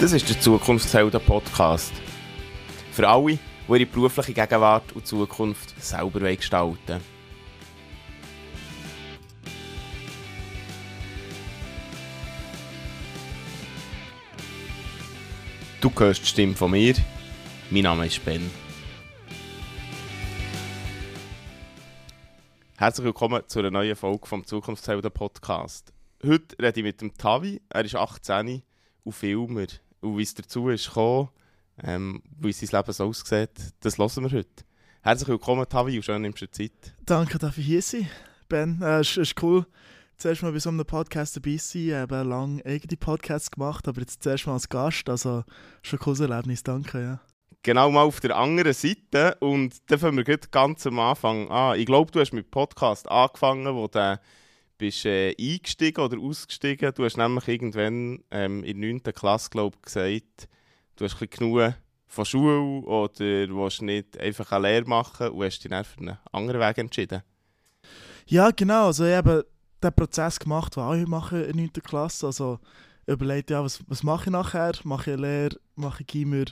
Das ist der Zukunftshelden Podcast. Für alle, die ihre berufliche Gegenwart und Zukunft selber gestalten. Du hörst die Stimme von mir. Mein Name ist Ben. Herzlich willkommen zu einer neuen Folge vom Zukunftshelden Podcast. Heute rede ich mit dem Tavi. Er ist 18 und Filmer. Und wie es dazu ist gekommen, ähm, wie sein Leben so aussieht, das hören wir heute. Herzlich willkommen, Tavi, und schön nimmst du Zeit. Danke, dass ich hier sein Ben. Äh, es ist cool, zuerst mal bei so einem Podcast dabei zu sein. Ich habe lange eigene Podcasts gemacht, aber jetzt zuerst mal als Gast. Also schon ein cooles Erlebnis, danke. Ja. Genau mal auf der anderen Seite. Und dann fangen wir ganz am Anfang an. Ich glaube, du hast mit Podcast angefangen, wo du bist äh, eingestiegen oder ausgestiegen. Du hast nämlich irgendwann ähm, in der 9. Klasse glaub, gesagt, du hast ein genug von Schule oder willst nicht einfach eine Lehre machen und hast dich dann für einen anderen Weg entschieden. Ja, genau. Also ich habe den Prozess gemacht, den alle machen in der 9. Klasse. Also überlegt, ja, was, was mache ich nachher? Mache ich eine Lehre, mache ich Gimmer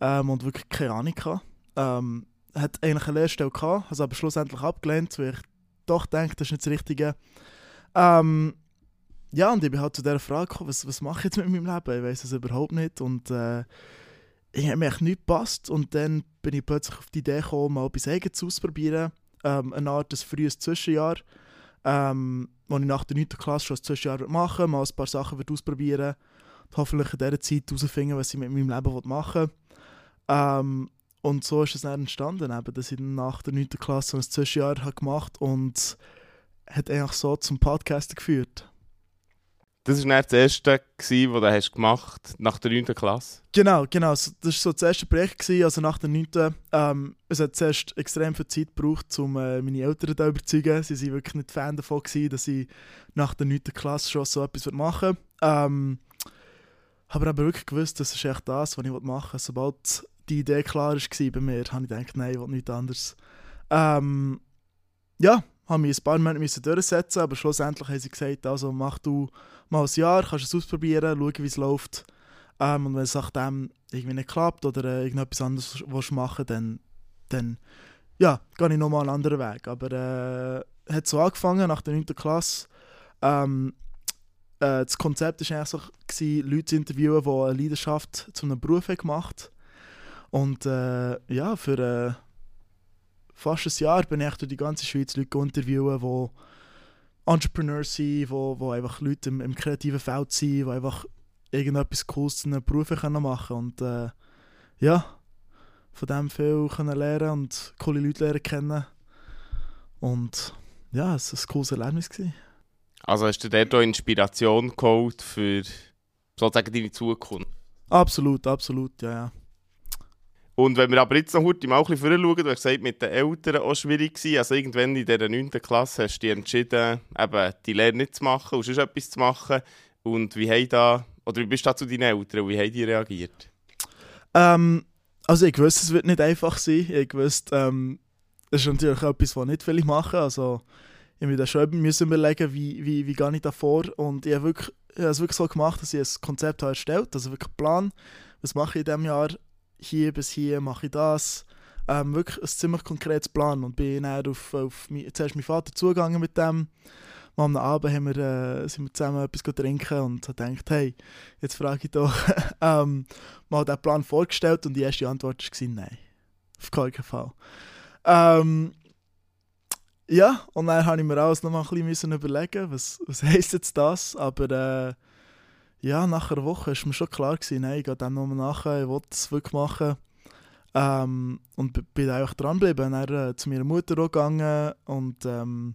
ähm, und wirklich keine Ahnung gehabt. Ähm, hat eigentlich eine Lehrstelle gehabt, also aber schlussendlich abgelehnt, weil ich doch denke, das ist nicht das Richtige. Ähm, ja, und ich bin halt zu dieser Frage gekommen, was, was mache ich jetzt mit meinem Leben? Ich weiß es überhaupt nicht. Und äh, ich habe mir echt nicht gepasst. Und dann bin ich plötzlich auf die Idee gekommen, mal etwas Eigenes auszuprobieren. Ähm, eine Art des frühes Zwischenjahr, ähm, wo ich nach der 9. Klasse schon ein Zwischenjahr machen mal ein paar Sachen wird ausprobieren und hoffentlich in dieser Zeit herausfinden, was ich mit meinem Leben machen will. Ähm, und so ist es dann entstanden, eben, dass ich nach der 9. Klasse ein Zwischenjahr habe gemacht habe hat eigentlich so zum Podcast geführt. Das war das erste, das du hast gemacht nach der 9. Klasse? Genau, genau. Das war so das erste Projekt, also nach der 9. Ähm, es hat zuerst extrem viel Zeit gebraucht, um äh, meine Eltern zu überzeugen. Sie waren wirklich nicht Fan davon, gewesen, dass ich nach der 9. Klasse schon so etwas machen würde. Ähm, habe aber wirklich gewusst, das ist echt das, was ich machen will. Sobald die Idee klar war bei mir, habe ich gedacht, nein, ich will nichts anderes. Ähm, ja, habe mich ein paar Monate durchsetzen aber schlussendlich haben sie gesagt, also mach du mal ein Jahr, kannst es ausprobieren, schauen, wie es läuft. Ähm, und wenn es nachdem irgendwie nicht klappt oder äh, irgendetwas anderes willst machen dann, dann ja, gehe ich nochmal einen anderen Weg. Aber äh, hat so angefangen nach der 9. Klasse. Ähm, äh, das Konzept war eigentlich so, Leute zu interviewen, die eine Leidenschaft zu einem Beruf haben gemacht Und äh, ja, für äh, fast ein Jahr bin ich durch die ganze Schweiz Leute interviewen, die Entrepreneurs sind, wo, wo einfach Leute im, im kreativen Feld sind, die einfach irgendetwas Cooles zu einem Beruf können machen und äh, ja, von dem viel können lernen und coole Leute lernen kennen und ja, es war ein cooles Erlebnis. Gewesen. Also hast du dort auch Inspiration geholt für sozusagen deine Zukunft? Absolut, absolut, ja, ja. Und wenn wir aber jetzt noch heute mal ein bisschen schauen, du hast gesagt, mit den Eltern auch schwierig gewesen. Also irgendwann in dieser 9. Klasse hast du dich entschieden, eben die Lehre nicht zu machen und sonst etwas zu machen. Und wie da, oder wie bist du da zu deinen Eltern und wie haben die reagiert? Ähm, also ich wusste, es wird nicht einfach sein. Ich wusste, ähm, ist natürlich etwas, was nicht viele machen. Also ich musste schon müssen überlegen, wie, wie, wie gehe ich da vor. Und ich habe, wirklich, ich habe es wirklich so gemacht, dass ich ein Konzept habe erstellt also wirklich einen Plan, was mache ich in diesem Jahr hier bis hier mache ich das. Ähm, wirklich ein ziemlich konkretes Plan und bin dann auf, auf mein, zuerst meinen Vater zugegangen mit dem. Mal am Abend haben wir, äh, sind wir zusammen etwas trinken und habe gedacht, hey, jetzt frage ich doch, ähm, mal den Plan vorgestellt und die erste Antwort war nein, auf keinen Fall. Ähm, ja, und dann habe ich mir alles noch mal ein bisschen überlegen, was, was heisst jetzt das, aber äh, ja, nach einer Woche war mir schon klar, gewesen, nein, ich gehe dann nochmal nachher, ich will es wirklich machen. Ähm, und bin einfach dranbleiben. Dann äh, zu meiner Mutter auch gegangen und ähm,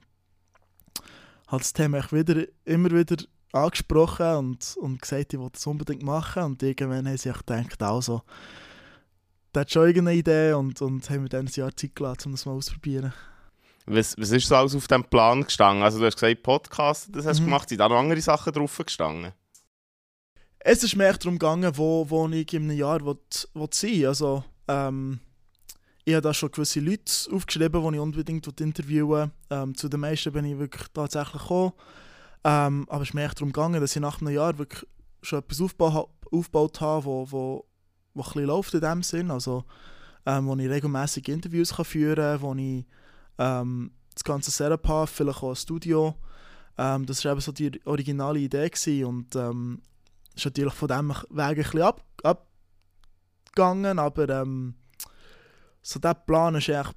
hat das Thema wieder, immer wieder angesprochen und, und gesagt, ich will das unbedingt machen. Und irgendwann haben sie gedacht, also, der hat schon irgendeine Idee und, und haben mir dann ein Jahr Zeit gelassen, um das mal auszuprobieren. Was, was ist so alles auf dem Plan gestanden? Also du hast gesagt, Podcast, das hast du mhm. gemacht. Sind da noch andere Sachen drauf gestanden? Es ist mehr darum gegangen, wo, wo ich in einem Jahr will, will sein will. Also, ähm, ich habe da schon gewisse Leute aufgeschrieben, die ich unbedingt interviewen. Ähm, zu den meisten bin ich wirklich tatsächlich gekommen. Ähm, aber es ist mehr darum gegangen, dass ich nach einem Jahr wirklich schon etwas aufgebaut, aufgebaut habe, wo, wo, wo ein bisschen läuft in dem Sinn. Also, ähm, wo ich regelmäßig Interviews kann führen kann, wo ich ähm, das ganze Setup habe, vielleicht auch ein Studio. Ähm, das war eben so die originale Idee gewesen und ähm, ist natürlich von dem Weg ein bisschen ab, abgegangen, aber ähm, so der Plan war echt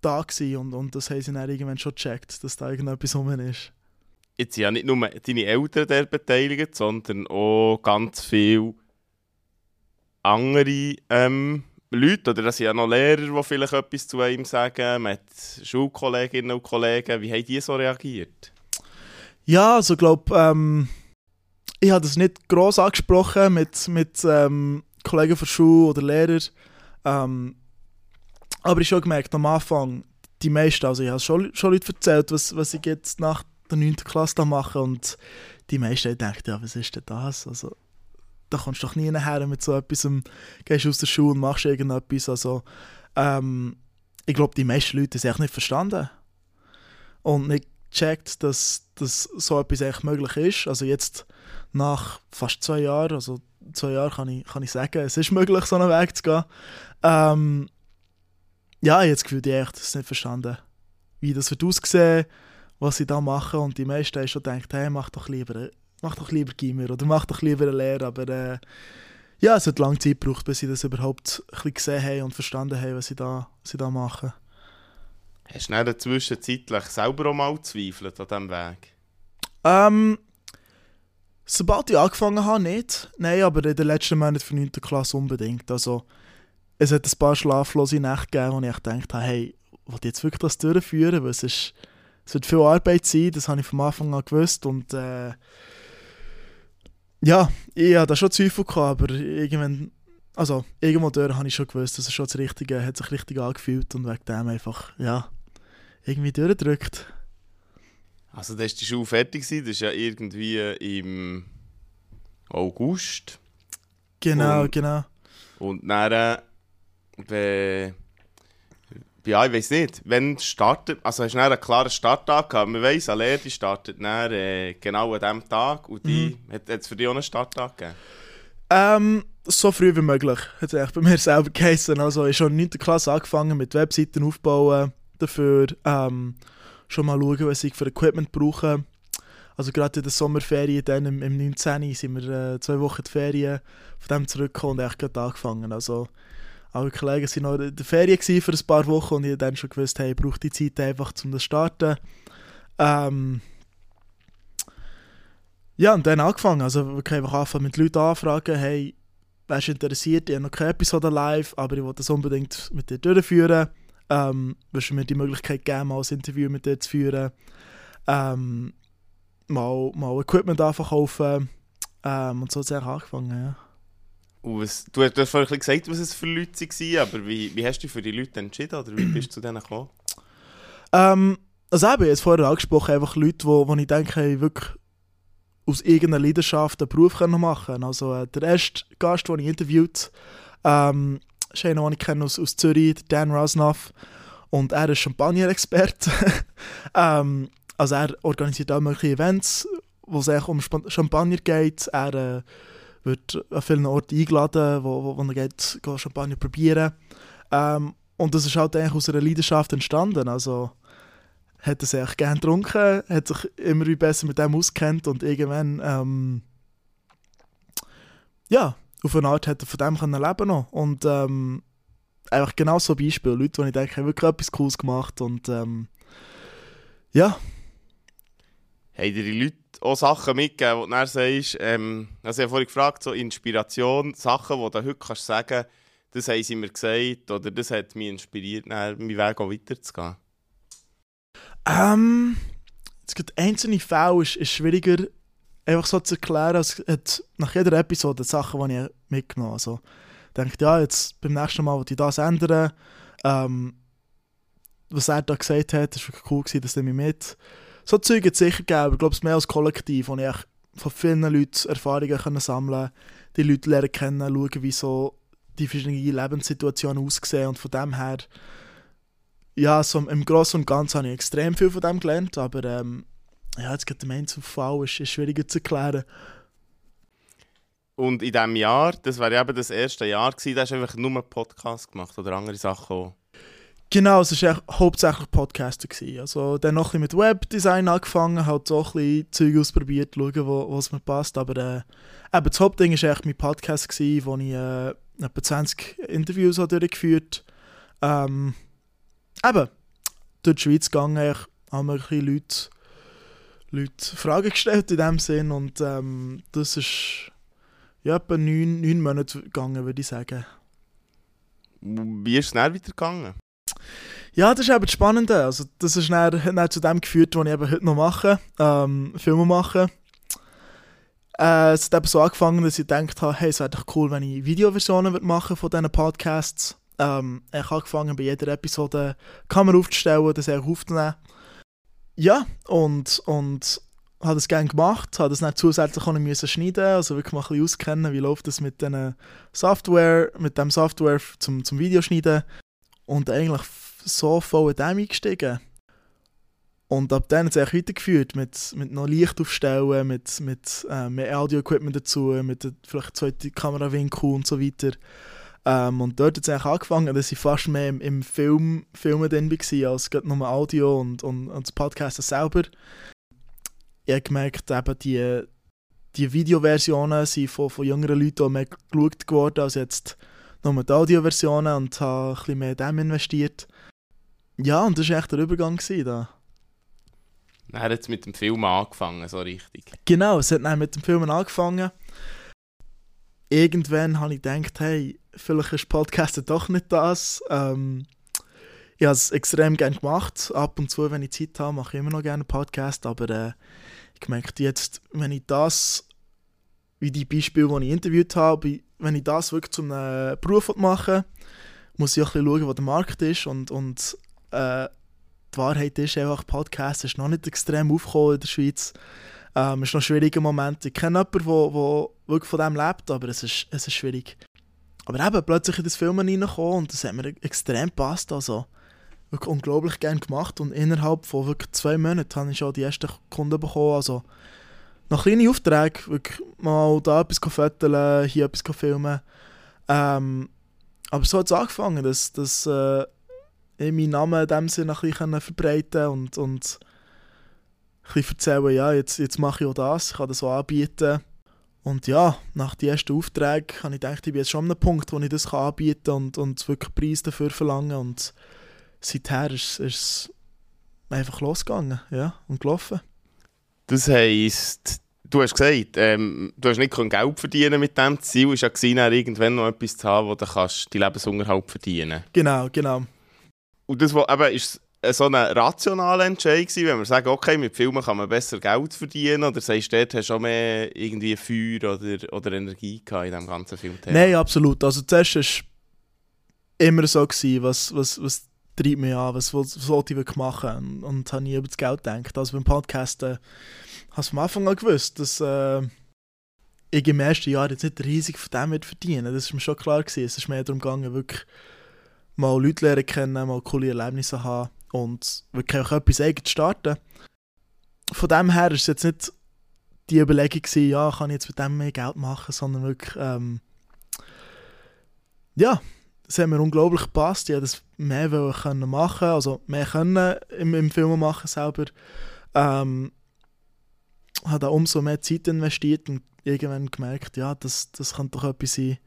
da und, und das haben sie dann irgendwann schon gecheckt, dass da irgendetwas rum ist. Jetzt sind ja nicht nur deine Eltern der beteiligt, sondern auch ganz viele andere ähm, Leute, oder das sind ja noch Lehrer, die vielleicht etwas zu ihm sagen, mit Schulkolleginnen und Kollegen. Wie haben die so reagiert? Ja, also ich glaube, ähm, ich habe das nicht gross angesprochen mit, mit ähm, Kollegen von Schule oder Lehrern. Ähm, aber ich habe schon gemerkt, am Anfang, die meisten, also ich habe schon, schon Leute erzählt, was, was ich jetzt nach der 9. Klasse da mache und die meisten denken, ja, was ist denn das? Also, da kommst du doch nie nachher mit so etwas, gehst aus der Schule und machst irgendetwas. Also, ähm, ich glaube, die meisten Leute haben es nicht verstanden und nicht gecheckt, dass, dass so etwas echt möglich ist. Also jetzt nach fast zwei Jahren, also zwei Jahren kann ich, kann ich sagen, es ist möglich, so einen Weg zu gehen. Ähm, ja, jetzt gefühlt ich echt das nicht verstanden, wie das wird aussehen, was sie da machen und die meisten haben schon gedacht, hey, mach doch lieber, mach doch lieber Gimmer oder mach doch lieber eine Lehre, aber äh, ja, es hat lange Zeit gebraucht, bis sie das überhaupt ein bisschen gesehen haben und verstanden haben, was sie da, was sie da machen. Hast du dann zwischenzeitlich selber auch mal gezweifelt an diesem Weg? Ähm, sobald ich angefangen habe, nicht. Nein, aber in den letzten Monaten von 9. Klasse unbedingt. Also, es hat ein paar schlaflose Nächte gegeben, wo ich gedacht habe, hey, will ich jetzt wirklich das durchführen? Weil es, ist, es wird viel Arbeit sein, das habe ich von Anfang an gewusst. Und äh, ja, ich hatte da schon Zweifel gehabt, aber irgendwann, also irgendwo durch habe ich schon gewusst, dass es schon das Richtige hat sich richtig angefühlt und wegen dem einfach, ja, irgendwie durchgedrückt. Also, da ist die Schule fertig das ist ja irgendwie im August. Genau, und, genau. Und dann wenn, ja, ich weiß nicht, wenn startet, also hast du einen klaren Starttag gehabt, man weiss, eine Lehre startet dann, äh, genau an diesem Tag und die, mhm. hat es für dich auch einen Starttag gegeben? Ähm, so früh wie möglich, hat es bei mir selber geheißen, also ich habe schon in 9. Klasse angefangen mit Webseiten aufbauen, dafür ähm, schon mal schauen, was ich für Equipment brauche. Also gerade in der Sommerferien, dann im, im 19. sind wir äh, zwei Wochen die Ferien von dem zurückgekommen und echt gerade angefangen, also alle Kollegen waren noch in der Ferien für ein paar Wochen und ich dann schon gewusst, hey, ich brauche die Zeit einfach, um das zu starten. Ähm ja, und dann angefangen. Also wirklich einfach anfangen mit Leuten anfragen, hey, wärst du interessiert? Ich habe noch keine Episode live, aber ich wollte das unbedingt mit dir durchführen. Ähm, willst du mir die Möglichkeit geben, mal ein Interview mit dir zu führen? Ähm, mal, mal Equipment anverkaufen. Ähm, und so hat es angefangen, ja. Was, du, du hast vorhin gesagt, was es für Leute waren, aber wie, wie hast du dich für die Leute entschieden oder wie bist du zu denen gekommen? Ähm, also eben, jetzt vorher angesprochen, einfach Leute, wo, wo ich denke, hey, wirklich aus irgendeiner Leidenschaft einen Beruf können machen. Also äh, der erste Gast, den ich interviewt ähm, ist einer, den ich kenne aus, aus Zürich, Dan Rosnoff. Und er ist Champagner-Experte. ähm, also er organisiert auch mögliche Events, wo es um Champagner geht. Er äh, wird an vielen Orten eingeladen, wo, wo, wo er geht, geht Champagner probieren. Ähm, und das ist halt eigentlich aus einer Leidenschaft entstanden. Also hat er sich gerne getrunken, hat sich immer besser mit dem auskennt und irgendwann ähm, ja, auf eine Art hat er von dem können leben noch. Und ähm, einfach genau so Beispiel. Leute, die ich denke, haben wirklich etwas Cooles gemacht und ähm, ja. Haben dir die Leute auch Sachen mitgeben, wo du dann sagst, ähm, also ich habe vorhin gefragt, so Inspiration, Sachen, die du heute kannst sagen das haben sie mir gesagt oder das hat mich inspiriert, dann meinen Weg auch weiterzugehen? Ähm, es gibt einzelne Fälle, ist, ist schwieriger einfach so zu erklären. Es hat nach jeder Episode Sachen, die ich mitgenommen habe. Also, ich denke, ja, jetzt beim nächsten Mal wollte ich das ändern. Ähm, was er da gesagt hat, war wirklich cool, gewesen, das nehme ich mit so Zeug hat es sicher gegeben, aber ich glaube, es mehr als Kollektiv, wo ich von vielen Leuten Erfahrungen können sammeln die Leute lernen kennen, schauen, wie so die verschiedenen Lebenssituationen aussehen und von dem her, ja, so im Großen und Ganzen habe ich extrem viel von dem gelernt, aber ähm, ja, jetzt geht der Einzelfall, ist, ist schwieriger zu erklären. Und in diesem Jahr, das war ja eben das erste Jahr, gewesen, da hast du einfach nur einen Podcast gemacht oder andere Sachen auch. Genau, es war hauptsächlich Podcaster. Gewesen. Also dann noch ein bisschen mit Webdesign angefangen, halt so ein bisschen Zeug ausprobiert, schauen, wo, was mir passt. Aber äh, eben, das Hauptding war eigentlich mein Podcast, gewesen, wo ich äh, etwa 20 Interviews habe durchgeführt habe. Ähm, eben, durch die Schweiz gegangen, haben wir ein bisschen Leute, Leute Fragen gestellt in dem Sinn und ähm, das ist ja, etwa neun, neun Monate gegangen, würde ich sagen. Wie ist es dann weitergegangen? Ja, das ist eben das Spannende. Also, das ist dann, dann zu dem geführt, was ich eben heute noch mache, ähm, Filme mache. Äh, es hat eben so angefangen, dass ich gedacht habe, hey, es wäre doch cool, wenn ich Videoversionen machen von diesen Podcasts. Ähm, ich habe angefangen, bei jeder Episode Kamera aufzustellen, das auch aufzunehmen. Ja, und, und habe das gerne gemacht, habe das dann zusätzlich auch müssen schneiden, also wirklich mal ein bisschen auskennen, wie läuft das mit den Software, mit dem Software zum, zum Videoschneiden und eigentlich so voll in dem eingestiegen. Und ab dann hat es weitergeführt mit, mit noch Licht aufstellen, mit, mit äh, mehr Audio-Equipment dazu, mit vielleicht zweiten Kamerawinkel und so weiter. Ähm, und dort hat es angefangen, dass ich fast mehr im, im Film, Filmen drin war, als nur Audio und, und, und das Podcast selber ich habe gemerkt, eben die, die Videoversionen sind von, von jüngeren Leuten auch mehr geschaut geworden als jetzt nur die Audioversionen und habe ein bisschen mehr in dem investiert. Ja, und das war echt der Übergang. Gewesen, da. Dann hat es mit dem Film angefangen, so richtig. Genau, es hat dann mit dem Film angefangen. Irgendwann habe ich gedacht, hey, vielleicht ist Podcast doch nicht das. Ähm, ich habe es extrem gerne gemacht. Ab und zu, wenn ich Zeit habe, mache ich immer noch gerne Podcast, aber äh, ich gemerkt, jetzt, wenn ich das, wie die Beispiele, die ich interviewt habe, wenn ich das wirklich zum äh, Beruf machen muss ich auch ein bisschen schauen, wo der Markt ist und, und äh, die Wahrheit ist einfach, Podcast ist noch nicht extrem aufgekommen in der Schweiz. Ähm, es ist noch ein schwieriger Moment. Ich kenne jemanden, der wirklich von dem lebt, aber es ist, es ist schwierig. Aber eben, plötzlich in das Film reingekommen und das hat mir extrem gepasst. Also, wirklich unglaublich gerne gemacht und innerhalb von wirklich zwei Monaten habe ich schon die ersten Kunden bekommen. Also noch kleine Aufträge, wirklich mal da etwas fotografieren, hier etwas filmen. Ähm, aber so hat es angefangen, dass, dass äh, ich meinen Namen in dem Sinne ein bisschen verbreiten und, und ein bisschen erzählen, ja, jetzt, jetzt mache ich auch das, ich kann das so anbieten. Und ja, nach den ersten Aufträgen habe ich gedacht, ich bin jetzt schon an einem Punkt, wo ich das anbieten kann und, und wirklich Preis dafür verlangen und seither ist, ist es einfach losgegangen ja, und gelaufen. Das heisst, du hast gesagt, ähm, du hast nicht Geld verdienen mit dem Ziel. Es war ja irgendwann noch etwas zu haben, wo du kannst die Lebensunterhalt verdienen Genau, genau. Und das war eben, ist so ein rationaler Entscheid gewesen, wenn man sagt, okay, mit Filmen kann man besser Geld verdienen oder sagst du, dort hast du auch mehr irgendwie Feuer oder, oder Energie gehabt in diesem ganzen Filmthema? Nein, absolut. Also zuerst war immer so, gewesen, was, was, was treibt mich an, was, was wollte ich machen und, und habe nie über das Geld gedacht. Also beim Podcasten äh, habe ich von Anfang an gewusst, dass äh, ich im ersten Jahr jetzt nicht riesig von dem verdienen Das ist mir schon klar gewesen. Es ist mehr darum gegangen, wirklich mal Leute lernen kennen, mal coole Erlebnisse haben und wirklich auch etwas eigenes starten. Von dem her ist es jetzt nicht die Überlegung gewesen, ja, kann ich jetzt mit dem mehr Geld machen, sondern wirklich, ähm, ja, es hat mir unglaublich gepasst. Ich wollte das mehr können machen, also mehr können im, im Film machen selber. Ähm, habe da umso mehr Zeit investiert und irgendwann gemerkt, ja, das, das könnte doch etwas sein.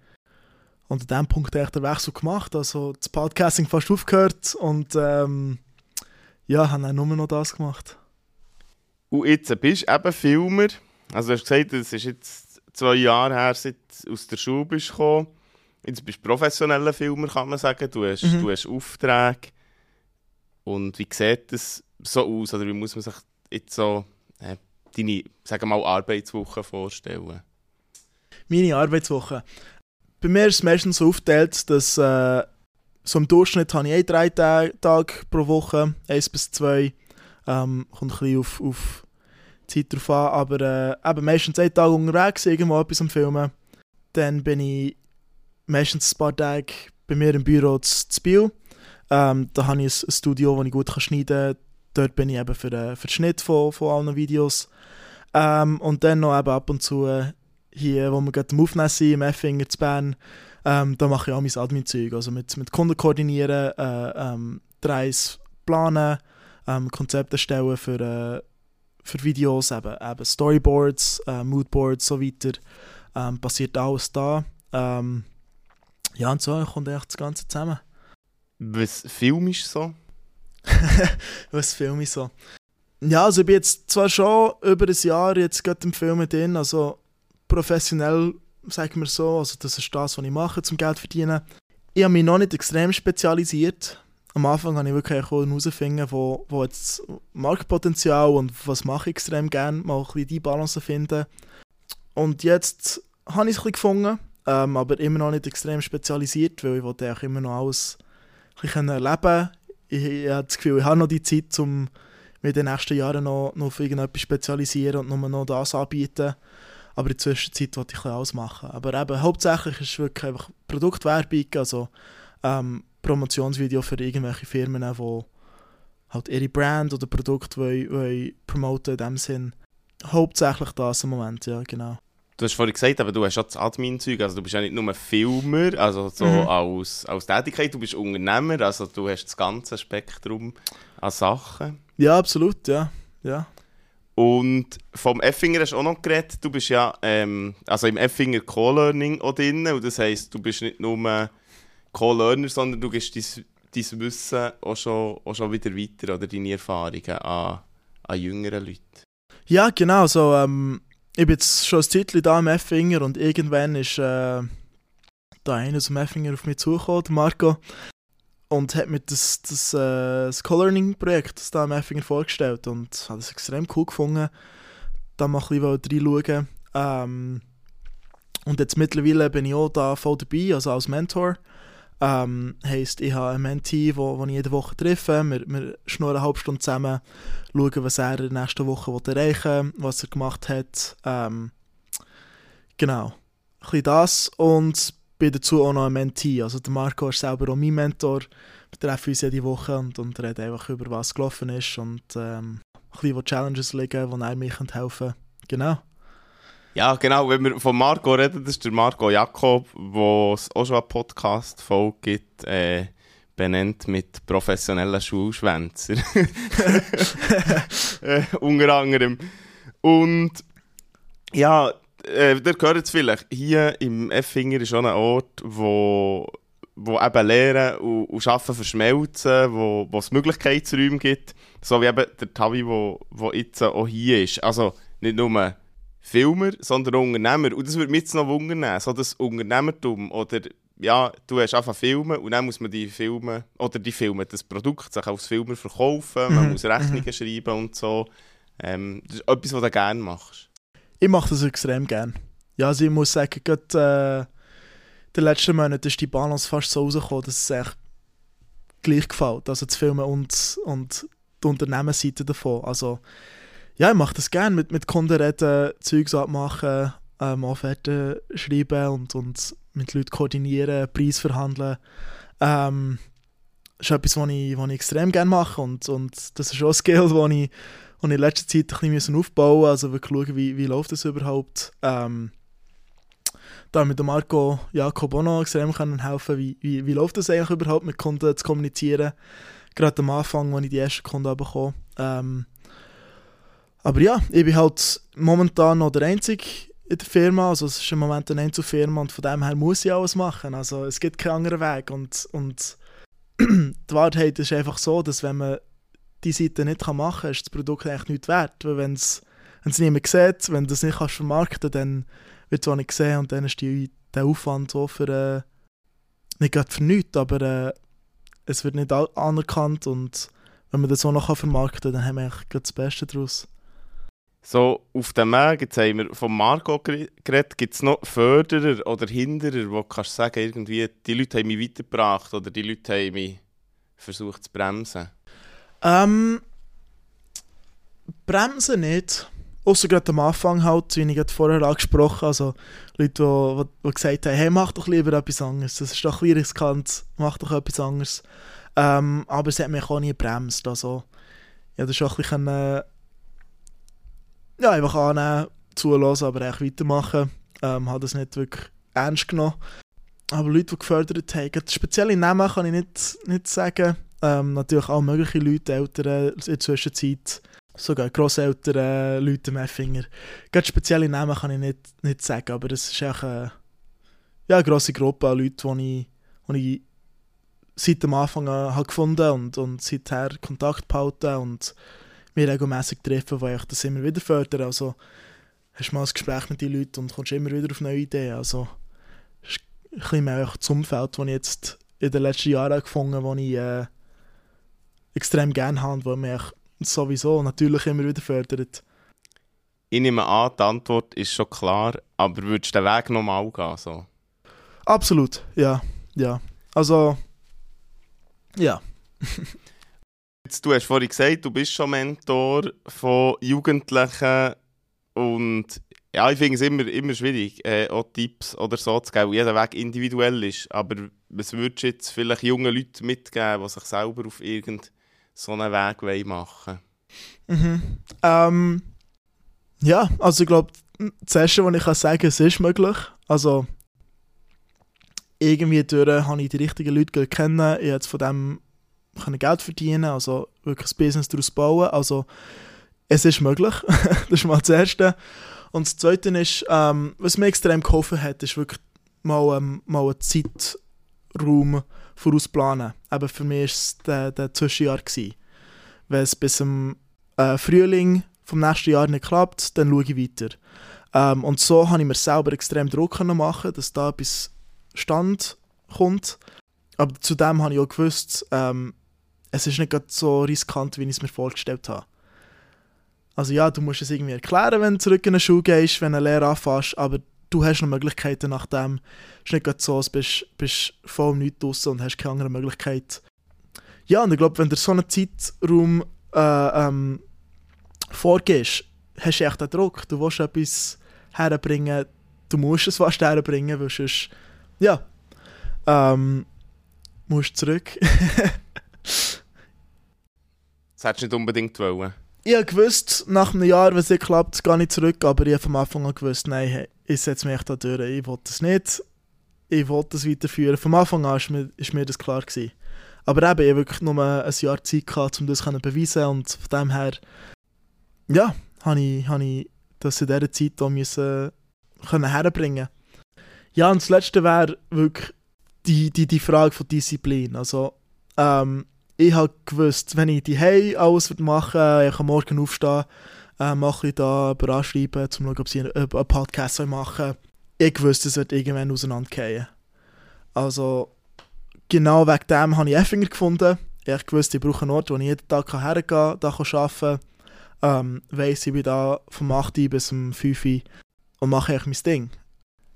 Und an diesem Punkt habe ich den Wechsel gemacht, also das Podcasting fast aufgehört und ähm, ja, habe dann nur noch das gemacht. Und jetzt bist du eben Filmer, also du hast gesagt, es ist jetzt zwei Jahre her, seit du aus der Schule bist gekommen. Jetzt bist du professioneller Filmer, kann man sagen. Du hast, mhm. du hast Aufträge. Und wie sieht das so aus? Oder wie muss man sich jetzt so äh, deine, sagen mal, Arbeitswoche vorstellen? Meine Arbeitswoche? Bei mir ist es meistens so aufgeteilt, dass äh, so im Durchschnitt habe ich ein, drei Tage pro Woche, eins bis zwei. Ähm, kommt ein bisschen auf, auf die Zeit drauf an, aber äh, eben meistens einen Tag unterwegs, irgendwo etwas am Filmen. Dann bin ich meistens ein paar Tage bei mir im Büro zu, zu Biel. Ähm, da habe ich ein, Studio, wo ich gut schneiden kann. Dort bin ich eben für, den, für den Schnitt von, von allen Videos. Ähm, und dann noch eben ab und zu äh, hier, wo wir gerade am Aufnehmen sind, im Effinger zu Bern, ähm, da mache ich auch mein Admin-Zeug. Also mit, mit Kunden koordinieren, äh, ähm, Reis planen, ähm, Konzepte erstellen für, äh, für Videos, eben, eben Storyboards, äh, Moodboards so weiter. Ähm, passiert alles da. Ähm, ja, und so kommt echt das Ganze zusammen. Was filmst du so? Was filme ich so? Ja, also ich bin jetzt zwar schon über ein Jahr jetzt gerade im Film drin, also professionell, sagen wir so, also das ist das, was ich mache, zum Geld verdienen. Ich habe mich noch nicht extrem spezialisiert. Am Anfang habe ich wirklich herausfinden, wo, wo jetzt Marktpotenzial und was mache ich extrem gerne, mal ein bisschen die Balance finden. Und jetzt habe ich es ein gefunden, ähm, aber immer noch nicht extrem spezialisiert, weil ich wollte auch immer noch alles ein bisschen erleben ich, ich habe das Gefühl, ich habe noch die Zeit, um mich in den nächsten Jahren noch, noch auf irgendetwas spezialisieren und nur noch das anbieten. Aber in der Zwischenzeit wollte ich alles machen. Aber eben, hauptsächlich ist es wirklich einfach Produktwerbung, also ähm, Promotionsvideo für irgendwelche Firmen, die halt ihre Brand oder Produkt wollen, wollen promoten in dem Sinn. Hauptsächlich das im Moment, ja, genau. Du hast vorhin gesagt, aber du hast auch das Admin-Zeug, also du bist ja nicht nur Filmer, also so mhm. als, als Tätigkeit, du bist Unternehmer, also du hast das ganze Spektrum an Sachen. Ja, absolut, ja. ja. Und vom Effinger hast du auch noch geredet, du bist ja ähm, also im Effinger Co-Learning auch drin. Und das heisst, du bist nicht nur Co-Learner, sondern du gibst dein, dein Wissen auch schon, auch schon wieder weiter oder deine Erfahrungen an, an jüngeren Leuten. Ja, genau, so ähm ich bin jetzt schon ein Titel da im Effinger und irgendwann ist äh, da einer aus dem Effinger auf mich zugekommen, Marco, und hat mir das, das, äh, das Co-Learning-Projekt, das da im Effinger vorgestellt und hat es extrem cool gefunden, da mal ein bisschen reinschauen. Ähm, und jetzt mittlerweile bin ich auch da voll dabei, also als Mentor. Ähm, heisst, ich habe einen Mentee, wo, wo ich jede Woche treffe. Wir, wir schnurren eine halbe Stunde zusammen, schauen, was er in der nächsten Woche erreichen will, was er gemacht hat. Ähm, genau. Ein bisschen das. Und bin dazu auch noch ein Mentee. Also der Marco ist selber auch mein Mentor. Wir treffen uns jede Woche und, und reden einfach über was gelaufen ist und ähm, ein bisschen wo Challenges liegen, wo er mir helfen kann. Genau. Ja, genau, wenn wir von Marco reden, das ist der Marco Jakob, wo es auch schon eine Podcast-Folge gibt, äh, benannt mit professionellen Schulschwänzer. äh, unter anderem. Und ja, äh, der gehört es vielleicht. Hier im Effinger ist schon ein Ort, wo, wo eben Lehren und, und Arbeiten verschmelzen, wo, wo es Möglichkeitsräume gibt. So wie eben der Tavi, wo, wo jetzt auch hier ist. Also nicht nur Filmer, sondern Unternehmer. Und das würde mich jetzt noch wundern, so das Unternehmertum oder ja, du hast einfach Filme und dann muss man die Filme oder die Filme, das Produkt sich als Filmer verkaufen, mhm. man muss Rechnungen mhm. schreiben und so. Ähm, das ist etwas, was du gerne machst. Ich mache das extrem gerne. Ja, also ich muss sagen, gerade äh, den letzten Monat ist die Balance fast so rausgekommen, dass es echt gleich gefällt. Also das Filmen und, und die Unternehmensseite davon. Also ja, ich mache das gerne, mit, mit Kunden reden, Zeugs abmachen, ähm, Offerten schreiben und, und mit Leuten koordinieren, Preis verhandeln. Ähm, das ist etwas, was ich, was ich extrem gerne mache und, und das ist auch ein Skill, das ich, ich in letzter Zeit ein bisschen aufbauen also wirklich schauen, wie, wie läuft das überhaupt. Ähm, da mit Marco Jakob auch noch extrem können helfen wie, wie, wie läuft das eigentlich überhaupt mit Kunden zu kommunizieren. Gerade am Anfang, als ich die ersten Kunden bekommen ähm, aber ja, ich bin halt momentan noch der Einzige in der Firma. Also es ist im Moment eine Einzelfirma und von dem her muss ich alles machen. Also es gibt keinen anderen Weg. Und, und die Wahrheit ist einfach so, dass wenn man die Seite nicht machen kann, ist das Produkt eigentlich nicht wert. Weil wenn es niemand sieht, wenn du es nicht kannst vermarkten dann wird es auch nicht gesehen und dann ist die, der Aufwand so für, äh, nicht gerade für nichts, aber äh, es wird nicht anerkannt und wenn man das auch noch vermarkten kann, dann haben wir eigentlich das Beste daraus. So, auf dem Weg, jetzt haben wir von Marco geredet, gibt es noch Förderer oder Hinderer, wo du kannst sagen, irgendwie, die Leute haben mich weitergebracht oder die Leute haben mich versucht zu bremsen? Ähm, bremsen nicht. Außer gerade am Anfang halt, wie ich vorher angesprochen also Leute, die, die, gesagt haben, hey, mach doch lieber etwas anderes, das ist doch riskant, mach doch etwas anderes. Ähm, aber es hat mich auch nie gebremst, also ja, das ist auch ein bisschen ja, einfach annehmen, zulassen, aber echt weitermachen. Ähm, habe das nicht wirklich ernst genommen. Aber Leute, die gefördert haben, spezielle Namen kann ich nicht, nicht sagen. Ähm, natürlich auch mögliche Leute, Eltern in der Zwischenzeit, sogar Grosseltern, Leute im Effinger. Gerade spezielle Namen kann ich nicht, nicht sagen, aber es ist auch eine, ja, eine grosse Gruppe an Leuten, die ich, die ich seit dem Anfang an habe gefunden und, und seither Kontakt behalten und mich regelmäßig treffen, die ich das immer wieder fördern. Also hast du mal ein Gespräch mit den Leuten und kommst immer wieder auf neue Ideen. Also ist ein bisschen mehr das Umfeld, das ich jetzt in den letzten Jahren gefunden habe, das ich äh, extrem gerne habe und das mich sowieso natürlich immer wieder fördert. Ich nehme an, die Antwort ist schon klar, aber würdest du den Weg nochmal gehen? So? Absolut, ja. ja. Also, ja. Jetzt, du hast vorhin gesagt, du bist schon Mentor von Jugendlichen und ja, ich finde es immer, immer schwierig, äh, auch Tipps oder so zu geben, weil jeder Weg individuell ist. Aber was würdest du jetzt vielleicht jungen Leuten mitgeben, die sich selber auf irgendeinen so einen Weg machen wollen? Mhm. Ähm, ja, also ich glaube, das Erste, was ich kann sagen kann, es ist möglich. Also irgendwie durch habe ich die richtigen Leute kennen. Ich jetzt von dem Geld verdienen, also wirklich ein Business daraus bauen. Also es ist möglich. das ist mal das Erste. Und das Zweite ist, ähm, was mir extrem geholfen hat, ist wirklich mal, ähm, mal einen Zeitraum vorausplanen. Aber für mich war es der, der Zwischenjahr. Wenn es bis zum äh, Frühling vom nächsten Jahr nicht klappt, dann schaue ich weiter. Ähm, und so habe ich mir selber extrem Druck machen dass da etwas Stand kommt. Aber zudem habe ich auch gewusst, ähm, es ist nicht so riskant, wie ich es mir vorgestellt habe. Also ja, du musst es irgendwie erklären, wenn du zurück in eine Schule gehst, wenn du eine Lehre anfasst, aber du hast noch Möglichkeiten nach dem. Es ist nicht so, als bist du voll nichts draussen und hast keine andere Möglichkeit. Ja, und ich glaube, wenn du so einen Zeitraum äh, ähm, vorgehst, hast du echt den Druck. Du willst etwas herbringen, du musst es fast herbringen, weil sonst, ja, ähm, musst zurück. Das hättest du nicht unbedingt wollen. Ich habe gewusst, nach einem Jahr, wenn es nicht klappt, gehe ich zurück, aber ich habe vom Anfang an gewusst, nein, hey, ich setze mich da durch, ich will das nicht, ich will das weiterführen. Vom Anfang an war mir, das klar. Gewesen. Aber eben, ich hatte wirklich nur ein Jahr Zeit, gehabt, um das zu beweisen und von dem her, ja, habe ich, habe ich das in dieser Zeit auch müssen, können herbringen Ja, und das Letzte wäre wirklich die, die, die Frage von Disziplin. Also, ähm, ich habe gewusst, wenn ich die Hey alles machen würde, ich kann morgen aufstehen, äh, mache ich da jemanden anschreiben, um zu schauen, ob sie einen, einen Podcast machen sollen. Ich wusste, es wird irgendwann auseinandergehen. Also, genau wegen dem habe ich Effinger gefunden. Ich wusste, ich brauche einen Ort, wo ich jeden Tag hergehen kann, da arbeiten kann. Ähm, weiss, ich bin da vom 8 Uhr bis um 5 Uhr und mache eigentlich mein Ding.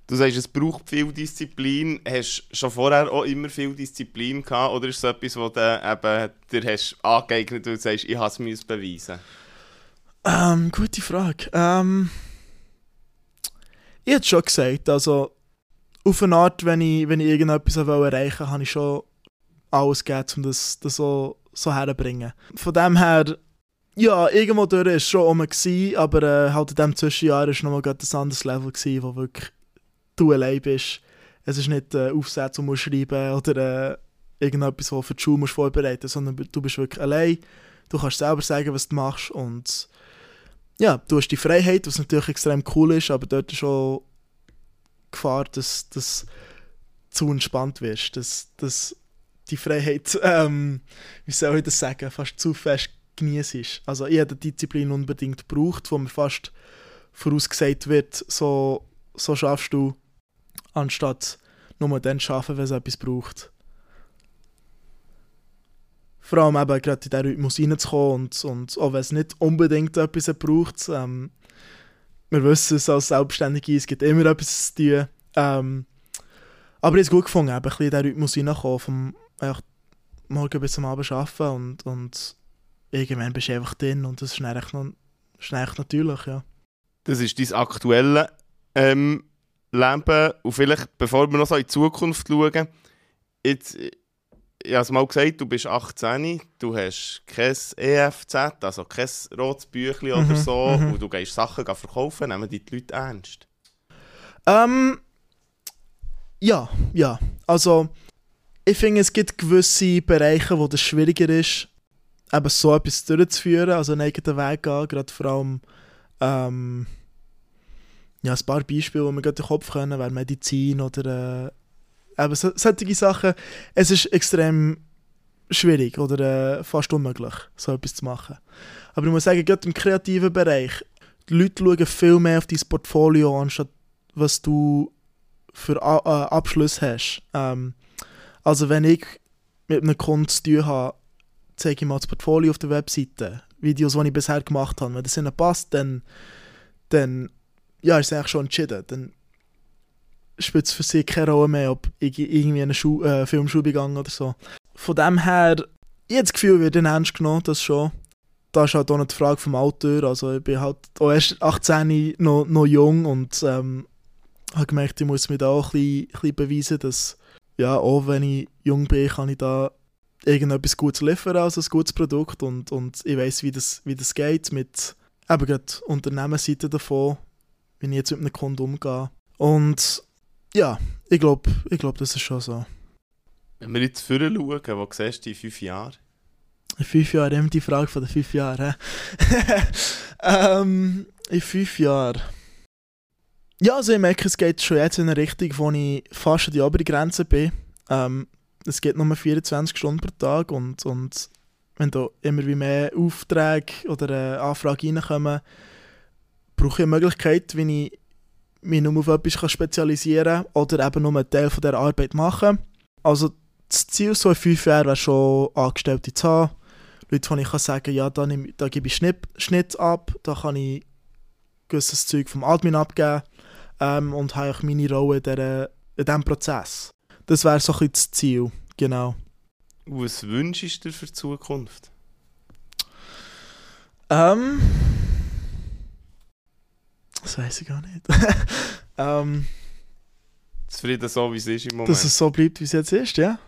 Du sagst, es braucht viel Disziplin. Hast du schon vorher auch immer viel Disziplin gehabt? Oder ist es etwas, wo du eben, dir hast angeeignet und sagst, ich habe es beweisen? Ähm, gute Frage. Ähm, ich hätte schon gesagt, also auf eine Art, wenn ich, wenn ich irgendetwas erreichen wollte, habe ich schon alles gegeben, um das, das so, so herzubringen. Von dem her, ja, irgendwo durch war es schon um, aber äh, halt in diesem Zwischenjahr war es nochmal ein anderes Level, gewesen, wo wirklich du allein bist. Es ist nicht äh, Aufsatz, den du schreiben oder äh, irgendetwas, was für die Schule musst vorbereiten musst, sondern du bist wirklich allein. Du kannst selber sagen, was du machst und ja, du hast die Freiheit, was natürlich extrem cool ist, aber dort ist schon Gefahr, dass du zu entspannt wirst, dass, dass die Freiheit, ähm, wie soll ich das sagen, fast zu fest genießt. Also ich habe die Disziplin unbedingt gebraucht, wo mir fast vorausgesagt wird, so, so schaffst du anstatt nur dann zu arbeiten, wenn es etwas braucht. Vor allem eben gerade in diesen Rhythmus reinzukommen und, und auch wenn es nicht unbedingt etwas braucht. Ähm, wir wissen es als Selbstständige, es gibt immer etwas zu tun. Ähm, aber ich habe es gut gefunden, eben ein bisschen in diesen Rhythmus reinkommen, vom einfach morgen bis zum Abend arbeiten und, und irgendwann bist du einfach drin und das ist noch, ist natürlich, ja. Das ist dein aktuelle ähm, Leben und vielleicht, bevor wir noch so in die Zukunft schauen, jetzt, ich habe es mal gesagt, du bist 18, du hast kein EFZ, also kein rotes Büchlein mhm, oder so, mhm. und du gehst Sachen verkaufen, nehmen die, die Leute ernst? Ähm, ja, ja. Also, ich finde, es gibt gewisse Bereiche, wo das schwieriger ist, eben so etwas durchzuführen, also einen eigenen Weg gehen, gerade vor allem ähm, ja, ein paar Beispiele, die mir gerade in den Kopf kommen, wäre Medizin oder äh, eben so, solche Sachen. Es ist extrem schwierig oder äh, fast unmöglich, so etwas zu machen. Aber ich muss sagen, gerade im kreativen Bereich, die Leute schauen viel mehr auf dein Portfolio, anstatt was du für A äh, Abschluss hast. Ähm, also wenn ich mit einem Kunden zu tun habe, zeige ich mal das Portfolio auf der Webseite, Videos, die ich bisher gemacht habe. Wenn das ihnen passt, dann, dann ja, ist eigentlich schon entschieden. Dann spielt es für sie keine Rolle mehr, ob ich irgendwie eine Schu äh, Filmschule gegangen oder so. Von dem her, ich das Gefühl, wird in ernst genommen, das schon. Da ist halt auch noch die Frage vom Autor. Also ich bin halt auch erst 18 noch, noch jung und ähm, habe gemerkt, ich muss mir da auch ein bisschen, ein bisschen beweisen, dass ja, auch wenn ich jung bin, kann ich da irgendetwas Gutes liefern, also ein gutes Produkt und, und ich weiß wie das, wie das geht mit eben gerade Unternehmensseite davon, wie ich jetzt mit einem Kunden umgehe. Und ja, ich glaube, ich glaub, das ist schon so. Wenn wir jetzt vorher schauen, wo siehst du in fünf Jahren? In fünf Jahren, immer die Frage von den fünf Jahren. ähm, in fünf Jahren. Ja, also ich merke, es geht schon jetzt in eine Richtung, wo ich fast an die obere Grenze bin. Ähm, es geht nur 24 Stunden pro Tag und, und wenn da immer wie mehr Aufträge oder äh, Anfragen reinkommen, brauche ich eine Möglichkeit, wie ich mich nur auf etwas kann spezialisieren kann oder eben nur einen Teil von dieser Arbeit machen. Also das Ziel so in fünf Jahren wäre schon, Angestellte zu haben. Leute, wo ich kann sagen ja, da, nehm, da gebe ich Schnitt, Schnitt ab, da kann ich gewisses Zeug vom Admin abgeben ähm, und habe auch meine Rolle in, dieser, in diesem Prozess. Das wäre so ein bisschen das Ziel, genau. Was wünschst du dir für die Zukunft? Ähm. Das weiß ich gar nicht. ähm, Zufrieden so, wie es ist im Moment? Dass es so bleibt, wie es jetzt ist, ja.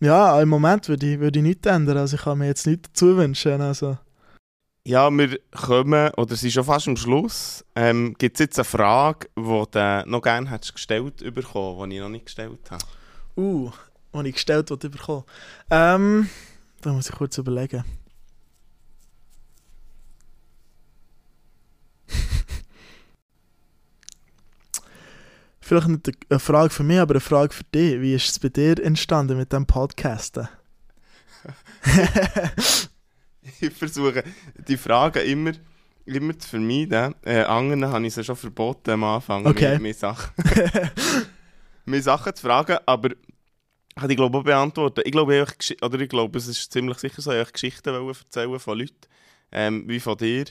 Ja, im Moment würde ich, würde ich nichts ändern. Also ich kann mir jetzt nichts dazu wünschen. Also. Ja, wir kommen, oder sind schon fast am Schluss. Ähm, Gibt es jetzt eine Frage, die du noch gerne hättest gestellt bekommen, die ich noch nicht gestellt habe? Uh, die ich gestellt habe bekommen. Ähm, da muss ich kurz überlegen. Vielleicht nicht eine Frage für mich, aber eine Frage für dich. Wie ist es bei dir entstanden mit dem Podcasten? ich versuche die Fragen immer, immer zu vermeiden. Äh, anderen habe ich sie schon verboten am Anfang, okay. mir, Sachen, mir Sachen zu fragen, aber ich ich glaube auch beantworten. Ich glaube, ich, oder ich glaube, es ist ziemlich sicher so, ich Geschichten erzählen von Leuten, ähm, wie von dir,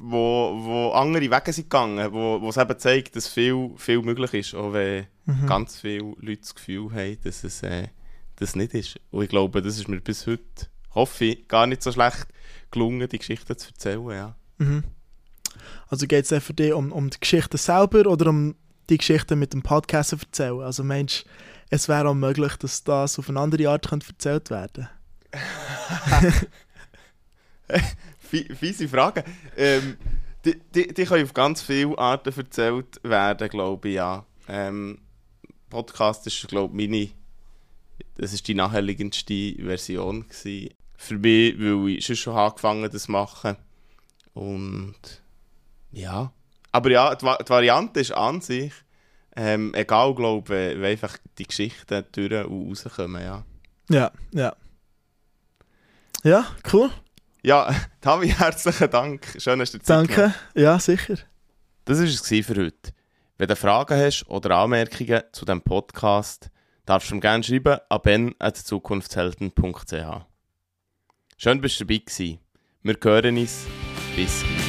wo, wo andere Wege sind gegangen, wo, wo es eben zeigt, dass viel, viel möglich ist, auch wenn mhm. ganz viele Leute das Gefühl haben, dass es äh, das nicht ist. Und ich glaube, das ist mir bis heute hoffe ich, gar nicht so schlecht gelungen, die Geschichte zu erzählen. Ja. Mhm. Also geht es für dich um, um die Geschichte selber oder um die Geschichte mit dem Podcast zu erzählen? Also meinst es wäre auch möglich, dass das auf eine andere Art erzählt werden Fiese Frage. Ähm, die, die, die können auf ganz viele Arten erzählt werden, glaube ich, ja. Ähm, Podcast ist, glaube ich, meine das ist die naheliegendste Version gewesen für mich, weil ich schon, angefangen das machen. Und ja. Aber ja, die, die Variante ist an sich ähm, egal, glaube ich, wenn einfach die Geschichten durch und rauskommen, ja. Ja, ja. Ja, cool. Ja, Tavi, herzlichen Dank. Schön, dass du Zeit Danke, gemacht. ja, sicher. Das war es für heute. Wenn du Fragen hast oder Anmerkungen zu diesem Podcast, darfst du mir gerne schreiben an ben.zukunftshelden.ch. Schön, dass du dabei warst. Wir hören uns. Bis gleich.